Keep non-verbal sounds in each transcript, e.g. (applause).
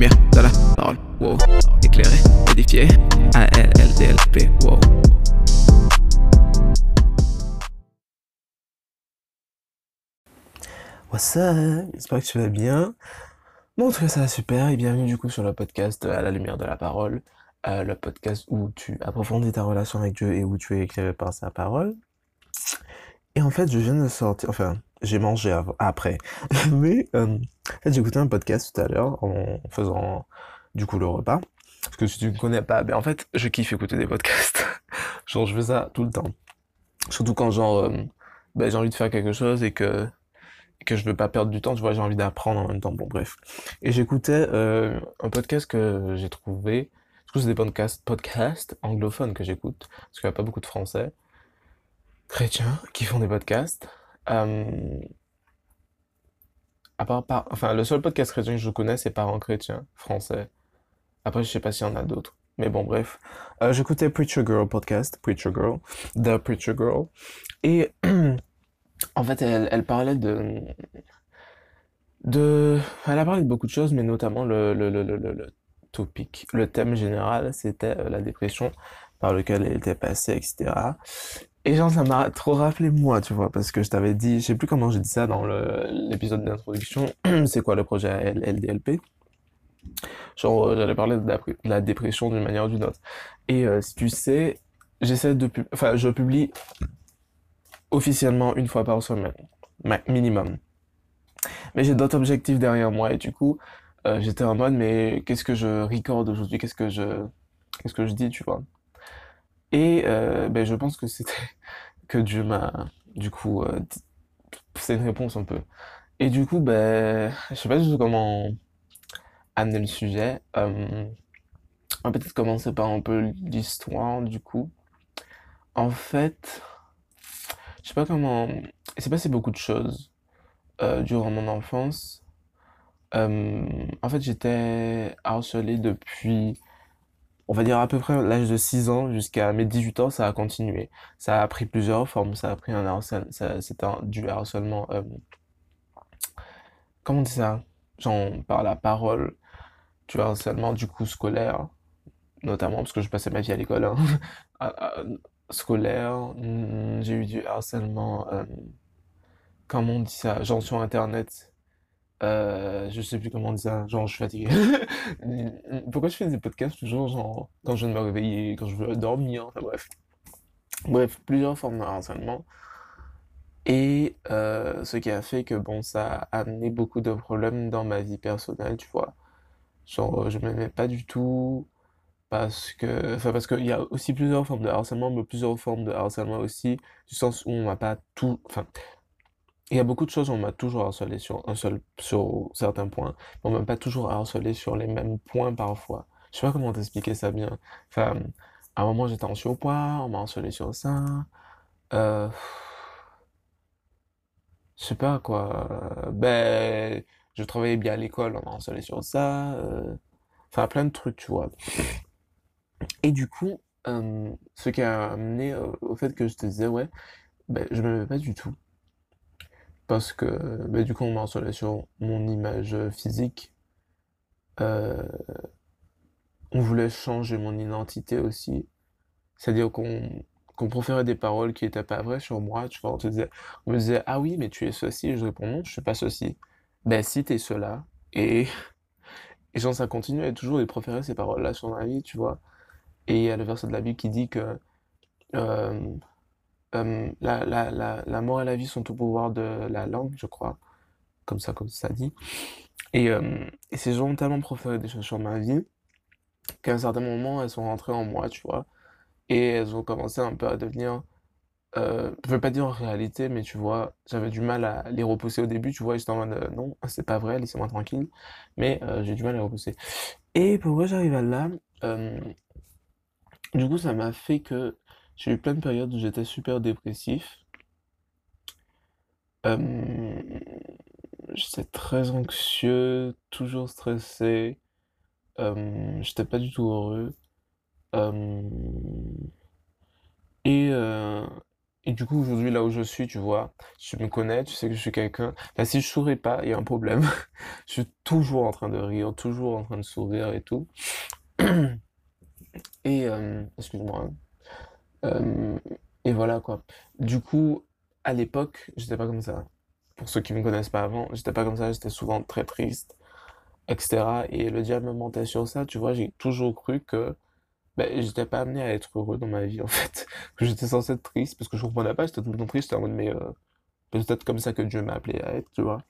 lumière de la parole, wow. Éclairé, édifié, A-L-L-D-L-P, wow. What's up? J'espère que tu vas bien. Bon, en tout cas, ça va super et bienvenue du coup sur le podcast À la lumière de la parole, euh, le podcast où tu approfondis ta relation avec Dieu et où tu es éclairé par sa parole. Et en fait, je viens de sortir, enfin, j'ai mangé après, (laughs) mais euh, écouté un podcast tout à l'heure en faisant du coup le repas. Parce que si tu ne connais pas, ben en fait, je kiffe écouter des podcasts. (laughs) Genre, je fais ça tout le temps. Surtout quand genre, euh, ben, j'ai envie de faire quelque chose et que et que je veux pas perdre du temps, tu vois, j'ai envie d'apprendre en même temps. Bon, bref. Et j'écoutais euh, un podcast que j'ai trouvé. Du coup, c'est des podcasts, podcasts anglophones que j'écoute, parce qu'il n'y a pas beaucoup de Français chrétiens qui font des podcasts. Euh, à part, par- enfin, le seul podcast chrétien que je connais, c'est Parents chrétiens français. Après, je sais pas s'il y en a d'autres. Mais bon, bref. Euh, j'écoutais Preacher Girl podcast, Preacher Girl, The Preacher Girl. Et (clears throat) en fait, elle, elle parlait de, de, elle a parlé de beaucoup de choses, mais notamment le, le, le, le, le, le topic, le thème général, c'était euh, la dépression par lequel elle était passée, etc. Et genre, ça m'a trop rappelé moi, tu vois, parce que je t'avais dit, je sais plus comment j'ai dit ça dans l'épisode d'introduction, (clears throat) c'est quoi le projet LDLP? Genre, euh, j'allais parler de la, dépression d'une manière ou d'une autre. Et euh, si tu sais, j'essaie de, enfin, je publie officiellement une fois par semaine, ma- minimum. Mais j'ai d'autres objectifs derrière moi et du coup, euh, j'étais en mode, mais qu'est-ce que je record aujourd'hui? Qu'est-ce que je, qu'est-ce que je dis, tu vois? Et euh, ben, je pense que c'était (laughs) que Dieu m'a, du coup, euh, c'est une réponse un peu. Et du coup, ben, je sais pas du tout comment amener le sujet. Euh, on va peut-être commencer par un peu l'histoire, du coup. En fait, je sais pas comment, il s'est passé beaucoup de choses euh, durant mon enfance. Euh, en fait, j'étais harcelé depuis, on va dire à peu près l'âge de 6 ans jusqu'à mes 18 ans, ça a continué. Ça a pris plusieurs formes, ça a pris un harcèlement, c'était du harcèlement, euh, comment on dit ça? Genre par la parole, du harcèlement du coup scolaire, notamment parce que je passais ma vie à l'école, hein. À- (laughs) à- Scolaire, hmm, j'ai eu du harcèlement, euh, comment on dit ça? Genre sur Internet. Euh, je sais plus comment dit ça, genre je suis fatigué. (laughs) Pourquoi je fais des podcasts toujours genre quand je viens de me réveiller, quand je veux dormir, enfin bref. Bref, plusieurs formes de harcèlement. Et euh, ce qui a fait que bon, ça a amené beaucoup de problèmes dans ma vie personnelle, tu vois. Genre je m'aimais pas du tout parce que, enfin parce qu'il y a aussi plusieurs formes de harcèlement, mais plusieurs formes de harcèlement aussi, du sens où on m'a pas tout, enfin il y a beaucoup de choses, on m'a toujours harcelé sur un seul, sur certains points, on m'a pas toujours harcelé sur les mêmes points parfois. Je sais pas comment t'expliquer ça bien. Enfin, à un moment j'étais en surpoids, on m'a harcelé sur ça. Euh, je sais pas quoi. Ben, je travaillais bien à l'école, on m'a harcelé sur ça. euh, Enfin, plein de trucs, tu vois. Et du coup, euh, ce qui a amené au fait que je te disais, ouais, ben, je m'aimais pas du tout. Parce que, ben, du coup, on m'a harcelé sur mon image physique. Euh, on voulait changer mon identité aussi. C'est-à-dire qu'on qu'on proférait des paroles qui étaient pas vraies sur moi, tu vois. On me disait, ah oui, mais tu es ceci. Je réponds, non, je suis pas ceci. Ben, si, t'es cela. Et, (laughs) et genre, ça continue et toujours de proférer ces paroles-là sur ma vie, tu vois. Et il y a le verset de la Bible qui dit que euh, euh, la, la, la, mort et la vie sont au pouvoir de la langue, je crois. Comme ça, comme ça dit. Et, euh, et ces gens ont tellement proféré des choses sur ma vie qu'à un certain moment, elles sont rentrées en moi, tu vois. Et elles ont commencé un peu à devenir, euh, je veux pas dire en réalité, mais tu vois, j'avais du mal à les repousser au début, tu vois, j'étais en mode, euh, non, (laughs) c'est pas vrai, laissez-moi tranquille. Mais j'ai du mal à les repousser. Et pourquoi j'arrive à là? Du coup, ça m'a fait que j'ai eu plein de périodes où j'étais super dépressif. Euh, j'étais très anxieux, toujours stressé. Euh, j'étais pas du tout heureux. Euh, et, euh, Et du coup, aujourd'hui, là où je suis, tu vois, tu me connais, tu sais que je suis quelqu'un. Enfin, si je souris pas, il y a un problème. (laughs) Je suis toujours en train de rire, toujours en train de sourire et tout. (clears throat) Et, excuse-moi. Euh, et voilà quoi. Du coup, à l'époque, j'étais pas comme ça. Pour ceux qui me connaissent pas avant, j'étais pas comme ça, j'étais souvent très triste, etc. Et le diable me mentait sur ça, tu vois, j'ai toujours cru que ben, j'étais pas amené à être heureux dans ma vie (laughs) en fait. Que j'étais censé être triste parce que je comprenais pas, j'étais tout le temps triste, j'étais en mode mais euh, peut-être comme ça que Dieu m'a appelé à être, tu vois.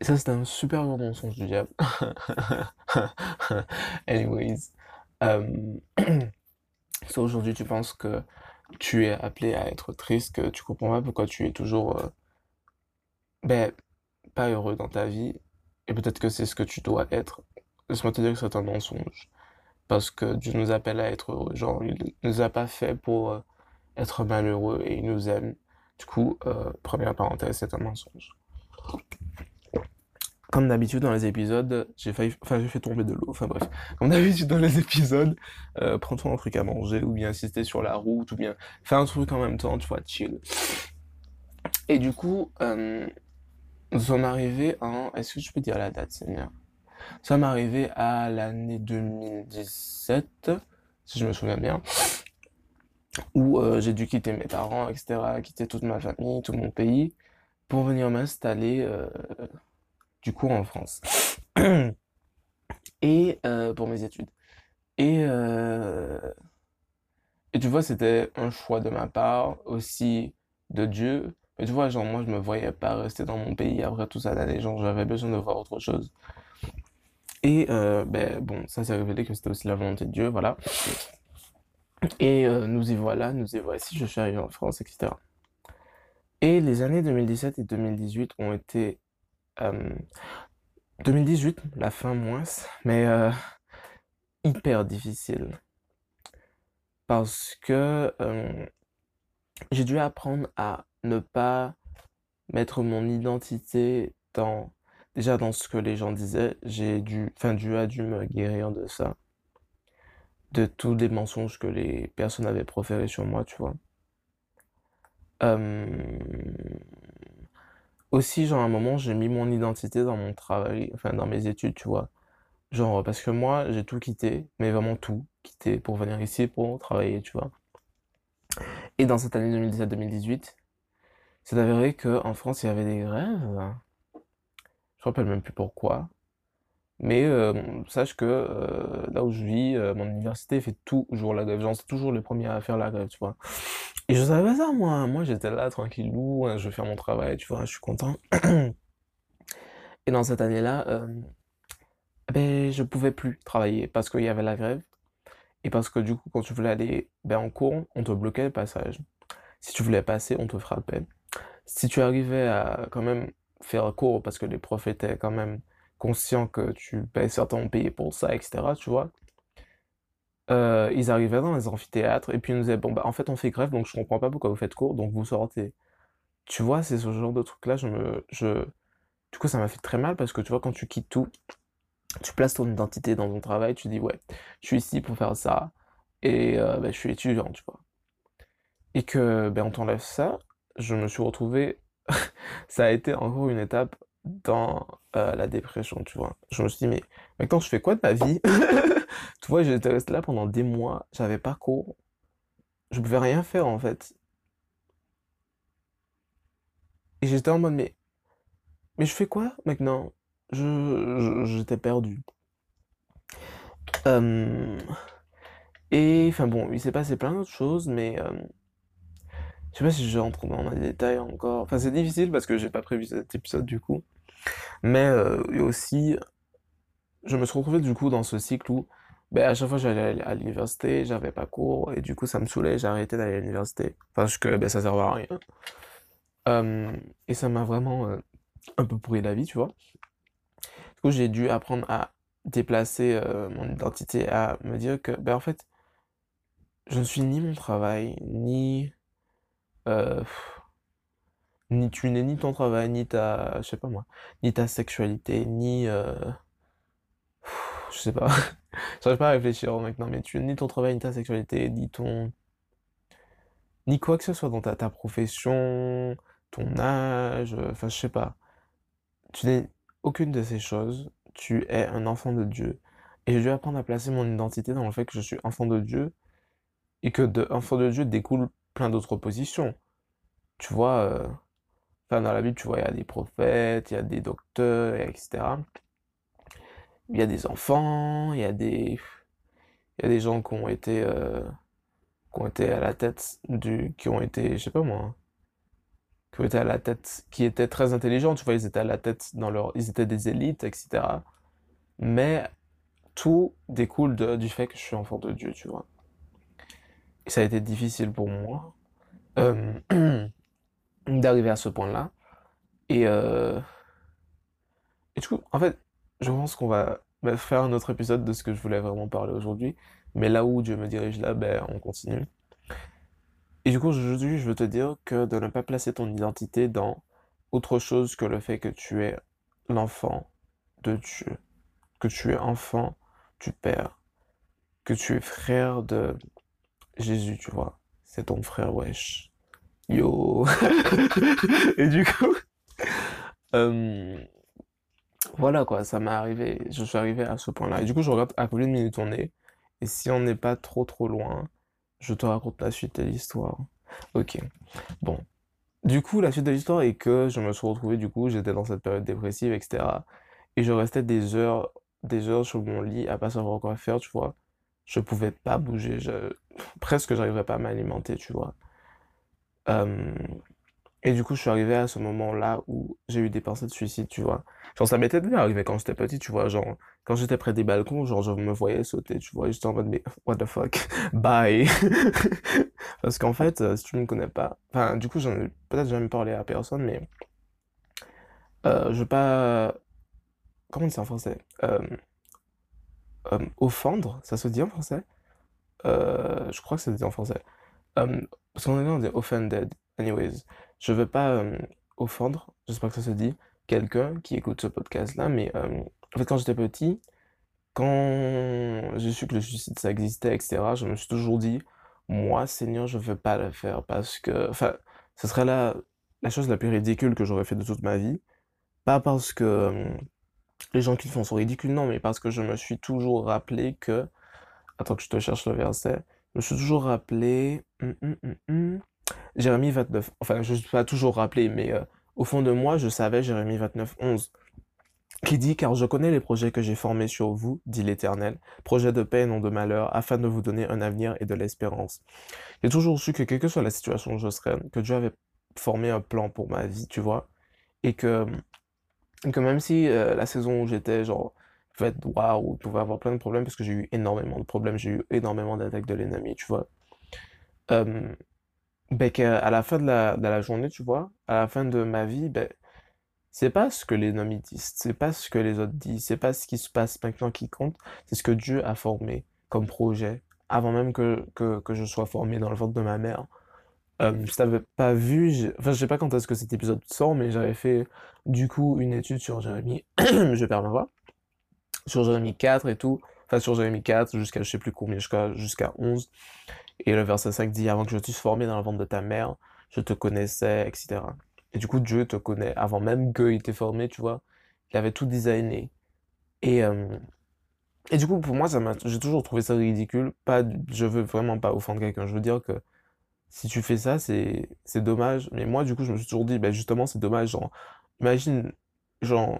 Et ça, c'était un super gros mensonge du diable. (laughs) Anyways. Euh, (clears throat) so aujourd'hui, tu penses que tu es appelé à être triste, que tu comprends pas pourquoi tu es toujours euh, ben, pas heureux dans ta vie, et peut-être que c'est ce que tu dois être. Laisse-moi te dire que c'est un mensonge. Parce que Dieu nous appelle à être heureux. Genre, il nous a pas fait pour euh, être malheureux et il nous aime. Du coup, euh, première parenthèse, c'est un mensonge. Comme d'habitude dans les épisodes, j'ai failli, enfin j'ai fait tomber de l'eau, enfin bref. Comme d'habitude dans les épisodes, euh, prends-toi un truc à manger, ou bien si t'es sur la route, ou bien fais un truc en même temps, tu vois, chill. Et du coup, euh, nous sommes arrivés en, est-ce que je peux dire la date, Seigneur? Nous sommes arrivés à l'année 2017, si je me souviens bien, où euh, j'ai dû quitter mes parents, etc., quitter toute ma famille, tout mon pays, pour venir m'installer, euh, du coup, en France. Et euh, pour mes études. Et, euh, et tu vois, c'était un choix de ma part, aussi de Dieu. Mais tu vois, genre, moi, je me voyais pas rester dans mon pays après tout ça d'années. Genre, j'avais besoin de voir autre chose. Et euh, ben, bon, ça s'est révélé que c'était aussi la volonté de Dieu, voilà. Et nous y voilà, nous y voici, je suis arrivé en France, etc. Et les années 2017 et 2018 ont été... euh, 2018, la fin moins, mais euh, hyper difficile. Parce que euh, j'ai dû apprendre à ne pas mettre mon identité dans... Déjà dans ce que les gens disaient, j'ai dû... Enfin, Dieu a dû me guérir de ça. De tous les mensonges que les personnes avaient proférés sur moi, tu vois. Euh, Aussi, genre, à un moment, j'ai mis mon identité dans mon travail, enfin, dans mes études, tu vois. Genre, parce que moi, j'ai tout quitté, mais vraiment tout quitté pour venir ici pour travailler, tu vois. Et dans cette année 2017-2018, c'est avéré qu'en France, il y avait des grèves. Je me rappelle même plus pourquoi. Mais euh, sache que euh, là où je vis, euh, mon université fait toujours la grève. Genre, c'est toujours les premiers à faire la grève, tu vois. Et je savais pas ça, moi. Moi, j'étais là, tranquillou, hein, je vais faire mon travail, tu vois, je suis content. Et dans cette année-là, ben, je pouvais plus travailler parce qu'il y avait la grève. Et parce que du coup, quand tu voulais aller ben, en cours, on te bloquait le passage. Si tu voulais passer, on te frappait. Si tu arrivais à quand même faire cours parce que les profs étaient quand même conscients que tu payes certains payés pour ça, etc., tu vois, euh, ils arrivaient dans les amphithéâtres et puis ils nous disaient, bon, bah, en fait, on fait grève, donc je comprends pas pourquoi vous faites cours, donc vous sortez. Tu vois, c'est ce genre de truc-là, je me, je, du coup, ça m'a fait très mal parce que tu vois, quand tu quittes tout, tu places ton identité dans ton travail, tu dis, ouais, je suis ici pour faire ça et euh, bah, je suis étudiant, tu vois. Et que, ben, on t'enlève ça, je me suis retrouvé, (laughs) ça a été encore une étape dans euh, la dépression, tu vois. Je me suis dit, mais maintenant, je fais quoi de ma vie? (laughs) Tu vois, j'étais resté là pendant des mois, j'avais pas cours, je pouvais rien faire en fait. Et j'étais en mode, mais, mais je fais quoi maintenant? Je, j'étais perdu. Et enfin bon, il s'est passé plein d'autres choses, mais euh, je sais pas si je vais rentrer dans les détails encore. Enfin, c'est difficile parce que j'ai pas prévu cet épisode du coup. Mais euh, aussi, je me suis retrouvé du coup dans ce cycle où ben, à chaque fois j'allais à l'université, j'avais pas cours, et du coup ça me saoulait, j'ai arrêté d'aller à l'université. Parce que ben, ça servait à rien. Et ça m'a vraiment euh, un peu pourri la vie, tu vois. Du coup, j'ai dû apprendre à déplacer euh, mon identité, à me dire que, ben, en fait, je ne suis ni mon travail, ni, ni tu n'es ni ton travail, ni ta, je sais pas moi, ni ta sexualité, ni, euh, je sais pas, (laughs) j'arrive pas à réfléchir maintenant, mais tu n'es ni ton travail, ni ta sexualité, ni ton, ni quoi que ce soit dans ta, ta profession, ton âge, euh, enfin, je sais pas. Tu n'es aucune de ces choses. Tu es un enfant de Dieu. Et je dois apprendre à placer mon identité dans le fait que je suis enfant de Dieu et que de enfant de Dieu découle plein d'autres positions. Tu vois, euh, dans la Bible, tu vois, il y a des prophètes, il y a des docteurs, etc. Il y a des enfants, il y a des, il y a des gens qui ont été, euh, qui ont été à la tête du, qui ont été, je sais pas moi, qui ont été à la tête, qui étaient très intelligents, tu vois, ils étaient à la tête dans leur, ils étaient des élites, etc. Mais tout découle du fait que je suis enfant de Dieu, tu vois. Et ça a été difficile pour moi euh, (clears throat) d'arriver à ce point-là. Et, euh, et du coup, en fait, je pense qu'on va bah, faire un autre épisode de ce que je voulais vraiment parler aujourd'hui. Mais là où Dieu me dirige là, ben, on continue. Et du coup, aujourd'hui, je veux te dire que de ne pas placer ton identité dans autre chose que le fait que tu es l'enfant de Dieu, que tu es enfant du Père, que tu es frère de Jésus, tu vois. C'est ton frère, wesh. Yo! (laughs) Et du coup, euh, voilà quoi, ça m'est arrivé, je suis arrivé à ce point-là. Et du coup, je regarde minutes on est. Et si on n'est pas trop trop loin, je te raconte la suite de l'histoire. Ok. Bon. Du coup, la suite de l'histoire est que je me suis retrouvé, du coup, j'étais dans cette période dépressive, etc. Et je restais des heures, des heures sur mon lit à pas savoir quoi faire, tu vois. Je pouvais pas bouger, je... presque j'arrivais pas à m'alimenter, tu vois. Euh, et du coup, je suis arrivé à ce moment-là où j'ai eu des pensées de suicide, tu vois. Genre, ça m'était déjà arrivé quand j'étais petit, tu vois. Genre, quand j'étais près des balcons, genre, je me voyais sauter, tu vois. J'étais en mode, mais what the fuck? (laughs) Bye! (laughs) Parce qu'en fait, euh, si tu me connais pas, enfin, du coup, j'en ai peut-être jamais parlé à personne, mais euh, je veux pas. Comment on dit ça en français? Euh, offendre, ça se dit en français? Je crois que ça se dit en français. Parce qu'en anglais, on dit offended. Anyways, je veux pas euh, offendre, j'espère que ça se dit, quelqu'un qui écoute ce podcast-là, mais euh, en fait, quand j'étais petit, quand j'ai su que le suicide ça existait, etc., je me suis toujours dit, moi, Seigneur, je veux pas le faire parce que, enfin, ce serait la, chose la plus ridicule que j'aurais fait de toute ma vie. Pas parce que euh, les gens qui le font sont ridicules, non, mais parce que je me suis toujours rappelé que, attends que je te cherche le verset, me suis toujours rappelé, hum, hum, hum, Jérémie 29, enfin, je ne suis pas toujours rappelé, mais euh, au fond de moi, je savais Jérémie 29, 11 qui dit, Car je connais les projets que j'ai formés sur vous, dit l'Éternel, projets de paix et non de malheur, afin de vous donner un avenir et de l'espérance. J'ai toujours su que quelle que soit la situation où je serais, que Dieu avait formé un plan pour ma vie, tu vois, et que, que même si euh, la saison où j'étais, genre, être waouh, pouvait avoir plein de problèmes, parce que j'ai eu énormément de problèmes, j'ai eu énormément d'attaques de l'ennemi, tu vois, euh, ben à la fin de la, de la journée, tu vois, à la fin de ma vie, ben, c'est pas ce que les noms disent, c'est pas ce que les autres disent, c'est pas ce qui se passe maintenant qui compte, c'est ce que Dieu a formé comme projet, avant même que, que, que je sois formé dans le ventre de ma mère. Je t'avais pas vu, enfin je sais pas quand est-ce que cet épisode sort, mais j'avais fait du coup une étude sur Jérémie, (coughs) je perds ma voix, sur Jérémie 4 et tout, enfin sur Jérémie 4 jusqu'à je sais plus combien, jusqu'à jusqu'à 11, et le verset 5 dit, avant que je t'eusse formé dans le ventre de ta mère, je te connaissais, etc. Et du coup, Dieu te connaît avant même qu'il t'ait formé, tu vois. Il avait tout designé. Et, euh, et du coup, pour moi, j'ai toujours trouvé ça ridicule. Pas, je veux vraiment pas offendre quelqu'un. Je veux dire que si tu fais ça, c'est, c'est dommage. Mais moi, du coup, je me suis toujours dit, ben justement, c'est dommage. Genre, imagine, genre,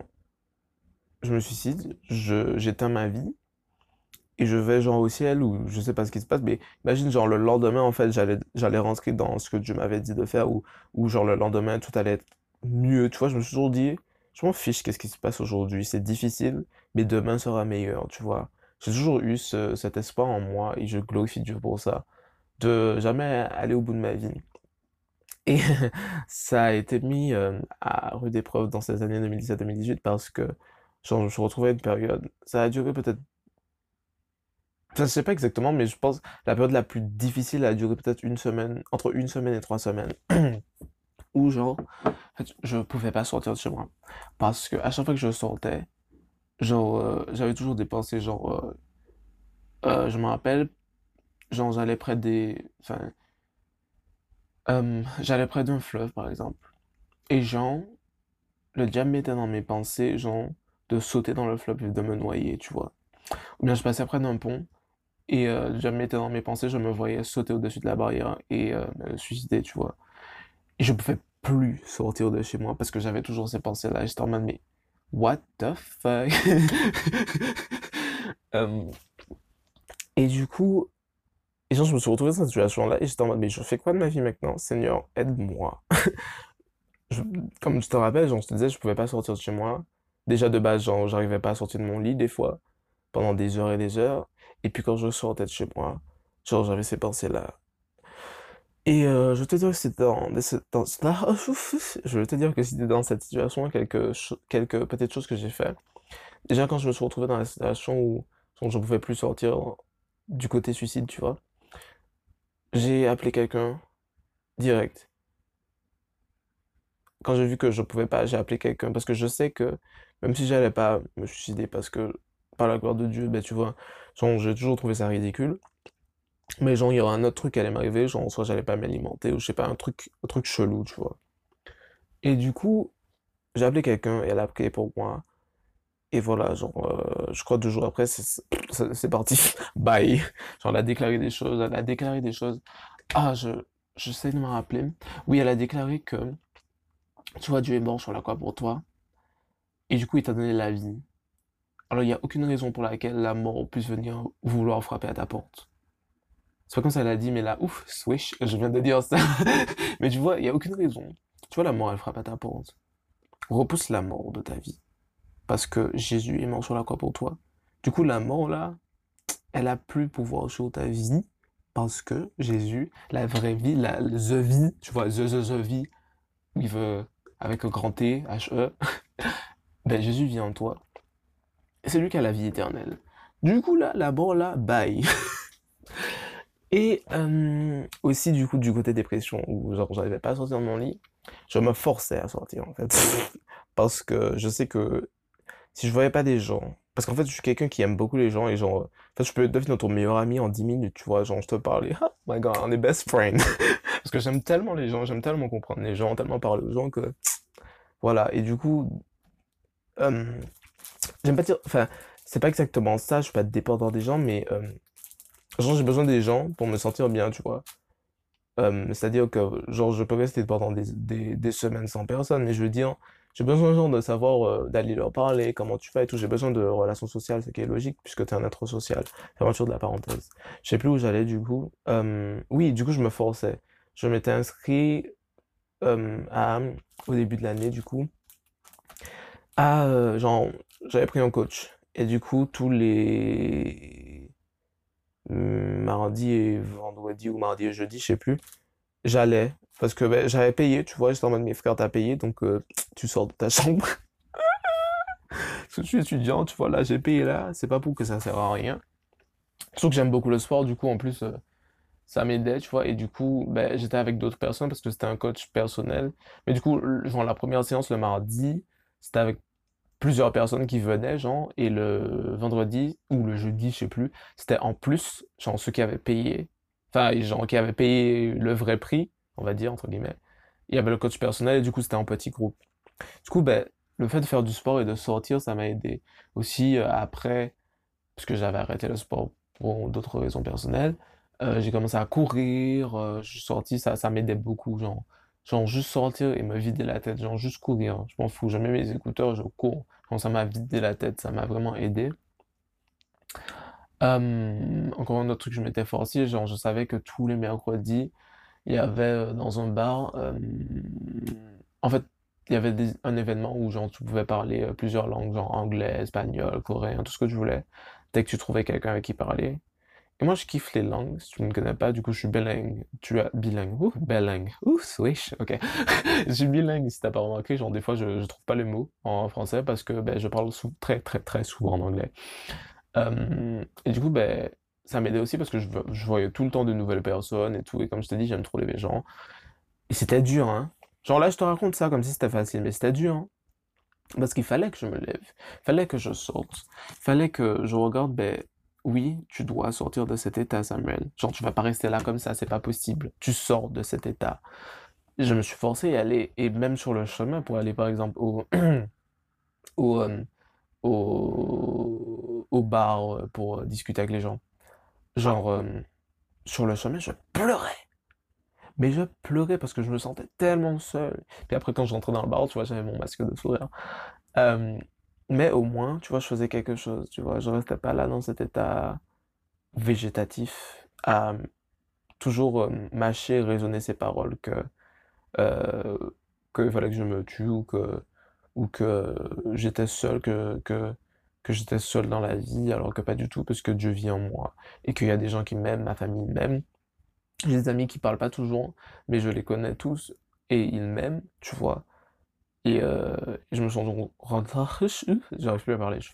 je me suicide, j'éteins ma vie et je vais genre au ciel ou je sais pas ce qui se passe, mais imagine genre le lendemain en fait j'allais j'allais rentrer dans ce que Dieu m'avait dit de faire ou, ou genre le lendemain tout allait être mieux, tu vois, je me suis toujours dit, je m'en fiche qu'est-ce qui se passe aujourd'hui, c'est difficile, mais demain sera meilleur, tu vois. J'ai toujours eu ce- cet espoir en moi et je glorifie Dieu pour ça, de jamais aller au bout de ma vie. Et (laughs) ça a été mis euh, à rude épreuve dans ces années 2017-2018 parce que genre, je me suis retrouvé à une période, ça a duré peut-être Enfin, je sais pas exactement, mais je pense la période la plus difficile a duré peut-être une semaine, entre une semaine et trois semaines, (clears throat) où genre, en je pouvais pas sortir de chez moi. Parce que à chaque fois que je sortais, genre, euh, j'avais toujours des pensées, genre, euh, euh, je me rappelle, genre, j'allais près des, enfin, j'allais près d'un fleuve, par exemple. Et genre, le diable mettait dans mes pensées, genre, de sauter dans le fleuve et de me noyer, tu vois. Ou bien je passais près d'un pont et euh, diable mettait dans mes pensées, je me voyais sauter au-dessus de la barrière et euh, me suicider, tu vois. Et je pouvais plus sortir de chez moi parce que j'avais toujours ces pensées-là. J'étais en mode, mais what the fuck? (laughs) Euh, et du coup, et genre, je me suis retrouvé dans cette situation-là et j'étais en mode, mais je fais quoi de ma vie maintenant? Seigneur, aide-moi. (laughs) Je- comme tu te rappelles, genre, je te disais, je pouvais pas sortir de chez moi. Déjà de base, j'arrivais pas à sortir de mon lit des fois, pendant des heures et des heures. Et puis quand je sortais de chez moi, genre, j'avais ces pensées-là. Et euh, je vais te dire que c'était dans, (laughs) je te que c'était dans cette situation quelques, quelques petites choses que j'ai fait. Déjà, quand je me suis retrouvé dans la situation où je pouvais plus sortir du côté suicide, tu vois, j'ai appelé quelqu'un direct. Quand j'ai vu que je pouvais pas, j'ai appelé quelqu'un parce que je sais que même si j'allais pas me suicider parce que par la gloire de Dieu, ben tu vois, j'ai toujours trouvé ça ridicule. Mais genre, il y aura un autre truc qui allait m'arriver, genre, soit j'allais pas m'alimenter, ou je sais pas, un truc, un truc chelou, tu vois. Et du coup, j'ai appelé quelqu'un, et elle a prié pour moi. Et voilà, genre, euh, je crois deux jours après, c'est parti. (laughs) Bye. Genre, elle a déclaré des choses, elle a déclaré des choses. Ah, je, j'essaie de me rappeler. Oui, elle a déclaré que, tu vois, Dieu est mort sur la croix pour toi, et du coup, il t'a donné la vie. Alors, il n'y a aucune raison pour laquelle la mort puisse venir vouloir frapper à ta porte. C'est pas comme ça elle a dit, mais là, ouf, swish, je viens de dire ça. (laughs) Mais tu vois, il n'y a aucune raison. Tu vois, la mort, elle frappe à ta porte. Repousse la mort de ta vie. Parce que Jésus est mort sur la croix pour toi. Du coup, la mort, là, elle a plus pouvoir sur ta vie. Parce que Jésus, la vraie vie, la the vie, tu vois, the, the, the vie, il veut, avec un grand T, H-E, (laughs) ben Jésus vit en toi. C'est lui qui a la vie éternelle. Du coup, là, la mort, là, bye. (laughs) Et euh, aussi, du coup, du côté dépression, où genre, j'arrivais pas à sortir de mon lit, je me forçais à sortir, en fait. (laughs) Parce que je sais que si je voyais pas des gens, parce qu'en fait, je suis quelqu'un qui aime beaucoup les gens, et genre, en je peux devenir ton meilleur ami en 10 minutes, tu vois, genre, je te parle, oh my god, on est best friends. Parce que j'aime tellement les gens, j'aime tellement comprendre les gens, tellement parler aux gens que, voilà. Et du coup, euh, j'aime pas dire, enfin, c'est pas exactement ça, je suis pas dépendant des gens, mais, euh, genre, j'ai besoin des gens pour me sentir bien, tu vois. Euh, c'est-à-dire que, genre, je peux rester pendant des, des, semaines sans personne, mais je veux dire, j'ai besoin, genre, de savoir, euh, d'aller leur parler, comment tu vas et tout. J'ai besoin de relations sociales, ce qui est logique, puisque t'es un être social. Fermeture de la parenthèse. Je sais plus où j'allais, du coup. Oui, du coup, je me forçais. Je m'étais inscrit, à, au début de l'année, du coup, à, euh, genre, j'avais pris un coach. Et du coup, tous les mardi et vendredi ou mardi et jeudi, je sais plus, j'allais. Parce que ben, j'avais payé, tu vois, j'étais en mode mes frères t'as payé, donc euh, tu sors de ta chambre. Parce (laughs) que je suis étudiant, tu vois, là j'ai payé là, c'est pas pour que ça sert à rien. Surtout que j'aime beaucoup le sport, du coup en plus euh, ça m'aidait, tu vois, et du coup ben, j'étais avec d'autres personnes parce que c'était un coach personnel. Mais du coup, genre la première séance le mardi, c'était avec plusieurs personnes qui venaient, genre, et le vendredi ou le jeudi, je sais plus, c'était en plus, genre ceux qui avaient payé, enfin, genre qui avaient payé le vrai prix, on va dire, entre guillemets. Il y avait le coach personnel et du coup c'était en petit groupe. Du coup, ben, le fait de faire du sport et de sortir, ça m'a aidé. Aussi, euh, après, parce que j'avais arrêté le sport pour d'autres raisons personnelles, euh, j'ai commencé à courir, euh, je suis sorti, ça, ça m'aidait beaucoup, genre. Genre juste sortir et me vider la tête, genre juste courir, je m'en fous, je mets mes écouteurs, je cours. Genre ça m'a vidé la tête, ça m'a vraiment aidé. Encore un autre truc je m'étais forcé, genre je savais que tous les mercredis, il y avait euh, dans un bar, en fait, il y avait un événement où genre tu pouvais parler plusieurs langues, genre anglais, espagnol, coréen, tout ce que tu voulais, dès que tu trouvais quelqu'un avec qui parler. Et moi je kiffe les langues, si tu ne me connais pas, du coup je suis bilingue, tu as bilingue, ouh, bilingue, ouh, swish, ok. (laughs) Je suis bilingue si t'as pas remarqué, genre des fois je, je trouve pas les mots en français parce que ben, je parle très très très souvent en anglais. Et du coup, ben, ça m'aidait aussi parce que je, je voyais tout le temps de nouvelles personnes et tout. Et comme je t'ai dit, j'aime trop les gens. Et c'était dur, hein. Genre là, je te raconte ça comme si c'était facile, mais c'était dur, hein. Parce qu'il fallait que je me lève, fallait que je sorte, fallait que je regarde ben, oui, tu dois sortir de cet état, Samuel. Genre, tu vas pas rester là comme ça, c'est pas possible. Tu sors de cet état. Je me suis forcé à aller, et même sur le chemin pour aller, par exemple, au, (clears throat) euh, au, au bar euh, pour euh, discuter avec les gens. Genre, sur le chemin, je pleurais. Mais je pleurais parce que je me sentais tellement seul. Puis après, quand je rentrais dans le bar, tu vois, j'avais mon masque de sourire. Mais au moins, tu vois, je faisais quelque chose, tu vois. Je restais pas là dans cet état végétatif à toujours euh, mâcher, raisonner ces paroles que euh, qu'il fallait que je me tue ou que ou que j'étais seul, que que que j'étais seul dans la vie, alors que pas du tout, parce que Dieu vit en moi et qu'il y a des gens qui m'aiment, ma famille m'aime. J'ai des amis qui parlent pas toujours, mais je les connais tous et ils m'aiment, tu vois. Et, euh, et je me suis rendu compte, (laughs) j'arrive plus à parler, je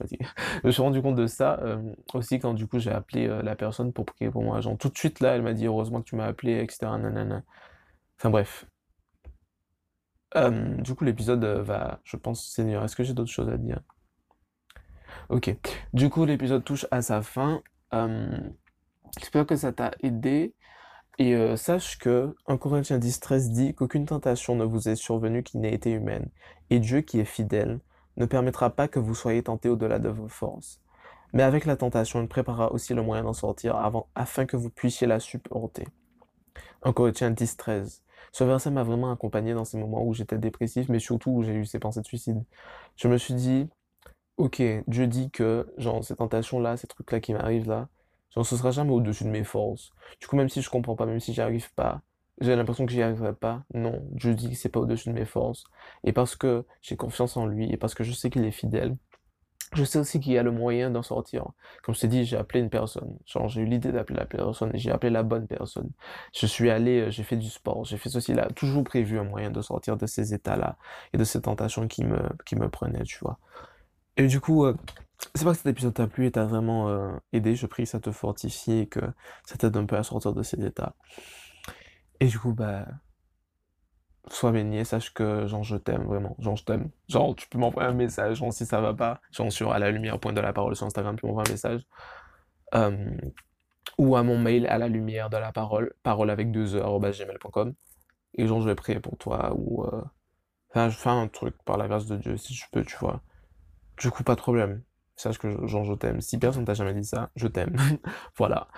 me suis rendu compte de ça euh, aussi quand du coup j'ai appelé euh, la personne pour prier pour moi. Genre tout de suite là, elle m'a dit heureusement que tu m'as appelé, etc. Enfin bref. Du coup l'épisode va, je pense, Seigneur, est-ce que j'ai d'autres choses à dire? Ok. Du coup l'épisode touche à sa fin. J'espère que ça t'a aidé. Et euh, sache que 1 Corinthiens 10, 13 dit qu'aucune tentation ne vous est survenue qui n'ait été humaine. Et Dieu, qui est fidèle, ne permettra pas que vous soyez tentés au-delà de vos forces. Mais avec la tentation, il préparera aussi le moyen d'en sortir avant, afin que vous puissiez la supporter. 1 Corinthiens 10, 13. Ce verset m'a vraiment accompagné dans ces moments où j'étais dépressif, mais surtout où j'ai eu ces pensées de suicide. Je me suis dit, ok, Dieu dit que, genre, ces tentations-là, ces trucs-là qui m'arrivent là, genre, ce sera jamais au-dessus de mes forces. Du coup, même si je comprends pas, même si j'y arrive pas, j'ai l'impression que j'y arriverai pas, non, Dieu dit que c'est pas au-dessus de mes forces. Et parce que j'ai confiance en lui, et parce que je sais qu'il est fidèle, je sais aussi qu'il y a le moyen d'en sortir. Comme je t'ai dit, j'ai appelé une personne. Genre, j'ai eu l'idée d'appeler la personne et j'ai appelé la bonne personne. Je suis allé, euh, j'ai fait du sport, j'ai fait ceci là, toujours prévu un moyen de sortir de ces états-là et de ces tentations qui me, qui me prenaient, tu vois. Et du coup, euh, c'est pas que cet épisode t'a plu et t'a vraiment euh, aidé. Je prie que ça te fortifie et que ça t'aide un peu à sortir de ces états. Et du coup, bah, sois béni sache que, genre, je t'aime vraiment. Genre, je t'aime. Genre, tu peux m'envoyer un message, genre, si ça va pas, genre, sur à la lumière, point de la parole sur Instagram, tu m'envoies un message. Ou à mon mail à la lumière de la parole, parole avec deux arobase gmail.com. Et genre, je vais prier pour toi ou, euh, enfin, je fais un truc par la grâce de Dieu, si je peux, tu vois. Du coup, pas de problème. Sache que, genre, je t'aime. Si personne t'a jamais dit ça, je t'aime. (laughs) Voilà.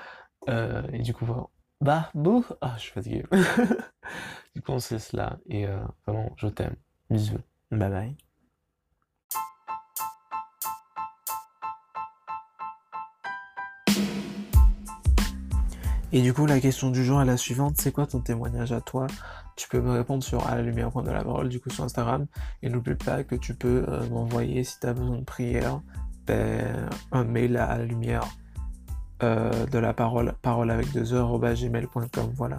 Euh, et du coup, voilà. Bah, bouh! Ah, je suis fatigué. (laughs) Du coup, on sait cela. Et euh, vraiment, je t'aime. Bisous. Bye bye. Et du coup, la question du jour est la suivante. C'est quoi ton témoignage à toi? Tu peux me répondre sur à la lumière point de la parole, du coup, sur Instagram. Et n'oublie pas que tu peux euh, m'envoyer, si tu as besoin de prière, un mail à la lumière euh, de la parole, parole avec deux heures, gmail.com. Voilà.